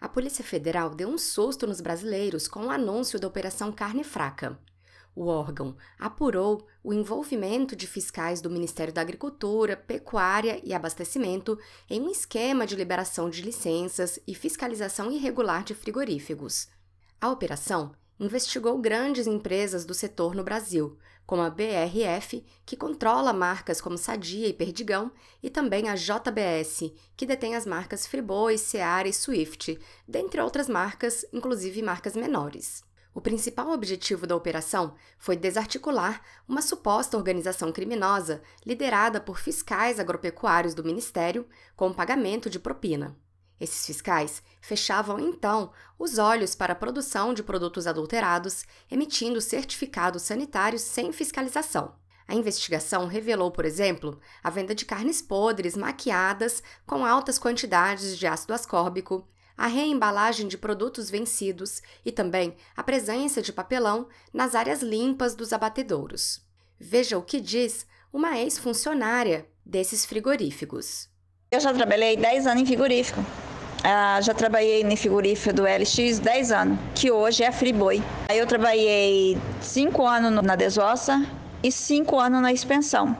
A Polícia Federal deu um susto nos brasileiros com o anúncio da Operação Carne Fraca. O órgão apurou o envolvimento de fiscais do Ministério da Agricultura, Pecuária e Abastecimento em um esquema de liberação de licenças e fiscalização irregular de frigoríficos. A operação investigou grandes empresas do setor no Brasil, como a BRF, que controla marcas como Sadia e Perdigão, e também a JBS, que detém as marcas Friboi, Seara e Swift, dentre outras marcas, inclusive marcas menores. O principal objetivo da operação foi desarticular uma suposta organização criminosa liderada por fiscais agropecuários do Ministério com pagamento de propina. Esses fiscais fechavam então os olhos para a produção de produtos adulterados, emitindo certificados sanitários sem fiscalização. A investigação revelou, por exemplo, a venda de carnes podres maquiadas com altas quantidades de ácido ascórbico, a reembalagem de produtos vencidos e também a presença de papelão nas áreas limpas dos abatedouros. Veja o que diz uma ex-funcionária desses frigoríficos. Eu já trabalhei 10 anos em frigorífico. Ah, já trabalhei em frigorífico do LX 10 anos, que hoje é a Friboi. Aí eu trabalhei 5 anos na desossa e 5 anos na expensão.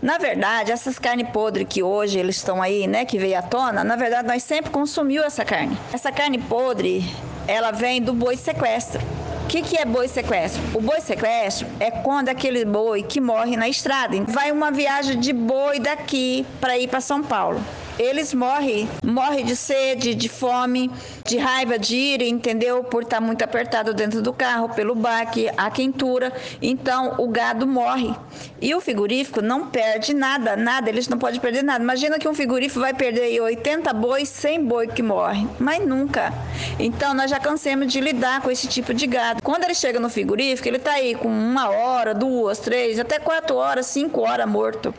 Na verdade, essas carnes podres que hoje eles estão aí, né, que veio à tona, na verdade nós sempre consumiu essa carne. Essa carne podre, ela vem do boi sequestro. O que, que é boi sequestro? O boi sequestro é quando aquele boi que morre na estrada. Vai uma viagem de boi daqui para ir para São Paulo eles morrem, morrem de sede, de fome, de raiva de ir, entendeu? Por estar muito apertado dentro do carro, pelo baque, a quentura. Então o gado morre. E o frigorífico não perde nada, nada, eles não podem perder nada. Imagina que um frigorífico vai perder 80 bois, 100 boi que morre, mas nunca. Então nós já cansamos de lidar com esse tipo de gado. Quando ele chega no frigorífico, ele está aí com uma hora, duas, três, até quatro horas, cinco horas morto.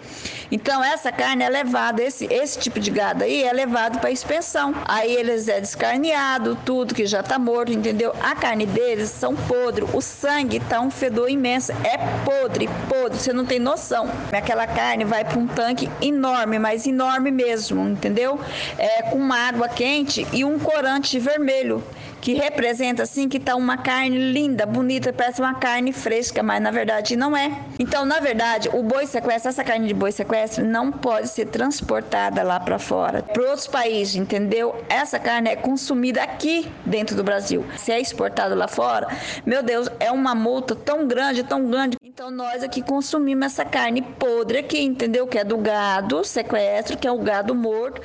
Então essa carne é levada, esse, esse tipo de gado aí é levado para expensão. Aí eles é descarneado, tudo que já está morto, entendeu? A carne deles são podre, o sangue tá um fedor imenso, é podre, podre, você não tem noção. Aquela carne vai para um tanque enorme, mas enorme mesmo, entendeu? É com água quente e um corante vermelho que representa assim que tá uma carne linda, bonita, parece uma carne fresca, mas na verdade não é. Então, na verdade, o boi sequestro, essa carne de boi sequestro não pode ser transportada lá para fora, para outros países, entendeu? Essa carne é consumida aqui dentro do Brasil. Se é exportada lá fora, meu Deus, é uma multa tão grande, tão grande. Então nós aqui consumimos essa carne podre aqui, entendeu? Que é do gado sequestro, que é o gado morto.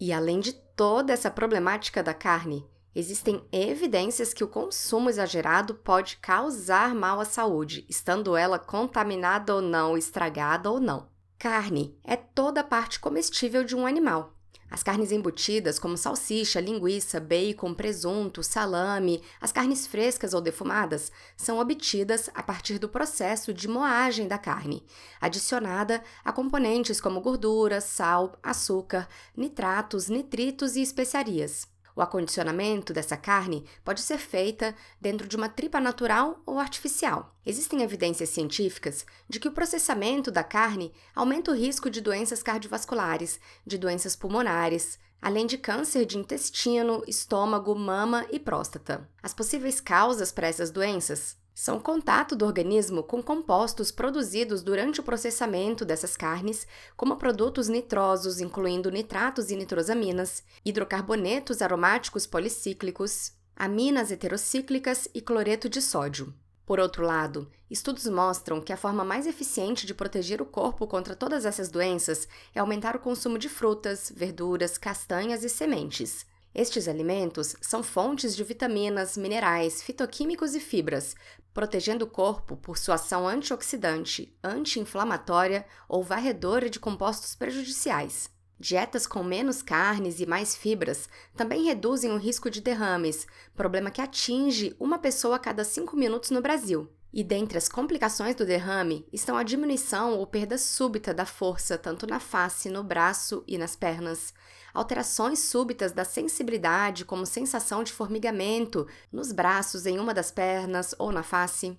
E além de toda essa problemática da carne, Existem evidências que o consumo exagerado pode causar mal à saúde, estando ela contaminada ou não, estragada ou não. Carne é toda a parte comestível de um animal. As carnes embutidas, como salsicha, linguiça, bacon, presunto, salame, as carnes frescas ou defumadas, são obtidas a partir do processo de moagem da carne, adicionada a componentes como gordura, sal, açúcar, nitratos, nitritos e especiarias. O acondicionamento dessa carne pode ser feita dentro de uma tripa natural ou artificial. Existem evidências científicas de que o processamento da carne aumenta o risco de doenças cardiovasculares, de doenças pulmonares, além de câncer de intestino, estômago, mama e próstata. As possíveis causas para essas doenças são contato do organismo com compostos produzidos durante o processamento dessas carnes, como produtos nitrosos, incluindo nitratos e nitrosaminas, hidrocarbonetos aromáticos policíclicos, aminas heterocíclicas e cloreto de sódio. Por outro lado, estudos mostram que a forma mais eficiente de proteger o corpo contra todas essas doenças é aumentar o consumo de frutas, verduras, castanhas e sementes. Estes alimentos são fontes de vitaminas, minerais, fitoquímicos e fibras, protegendo o corpo por sua ação antioxidante, anti-inflamatória ou varredora de compostos prejudiciais. Dietas com menos carnes e mais fibras também reduzem o risco de derrames, problema que atinge uma pessoa a cada cinco minutos no Brasil. E dentre as complicações do derrame estão a diminuição ou perda súbita da força tanto na face, no braço e nas pernas, alterações súbitas da sensibilidade, como sensação de formigamento nos braços, em uma das pernas ou na face,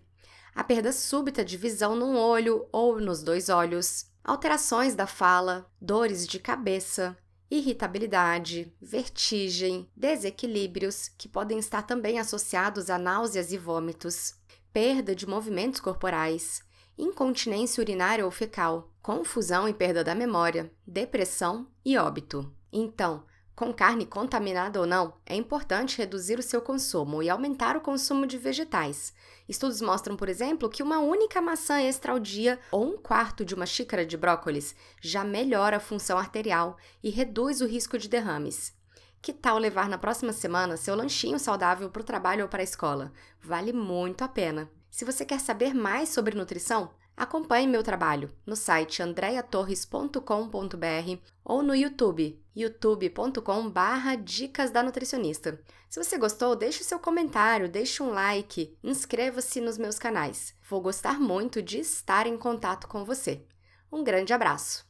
a perda súbita de visão num olho ou nos dois olhos, alterações da fala, dores de cabeça, irritabilidade, vertigem, desequilíbrios, que podem estar também associados a náuseas e vômitos, perda de movimentos corporais, incontinência urinária ou fecal, confusão e perda da memória, depressão e óbito. Então, com carne contaminada ou não, é importante reduzir o seu consumo e aumentar o consumo de vegetais. Estudos mostram, por exemplo, que uma única maçã extra ao dia ou um quarto de uma xícara de brócolis já melhora a função arterial e reduz o risco de derrames. Que tal levar na próxima semana seu lanchinho saudável para o trabalho ou para a escola? Vale muito a pena. Se você quer saber mais sobre nutrição, Acompanhe meu trabalho no site andreatorres.com.br ou no YouTube, youtube.com/barra Dicas da Nutricionista. Se você gostou, deixe seu comentário, deixe um like, inscreva-se nos meus canais. Vou gostar muito de estar em contato com você. Um grande abraço!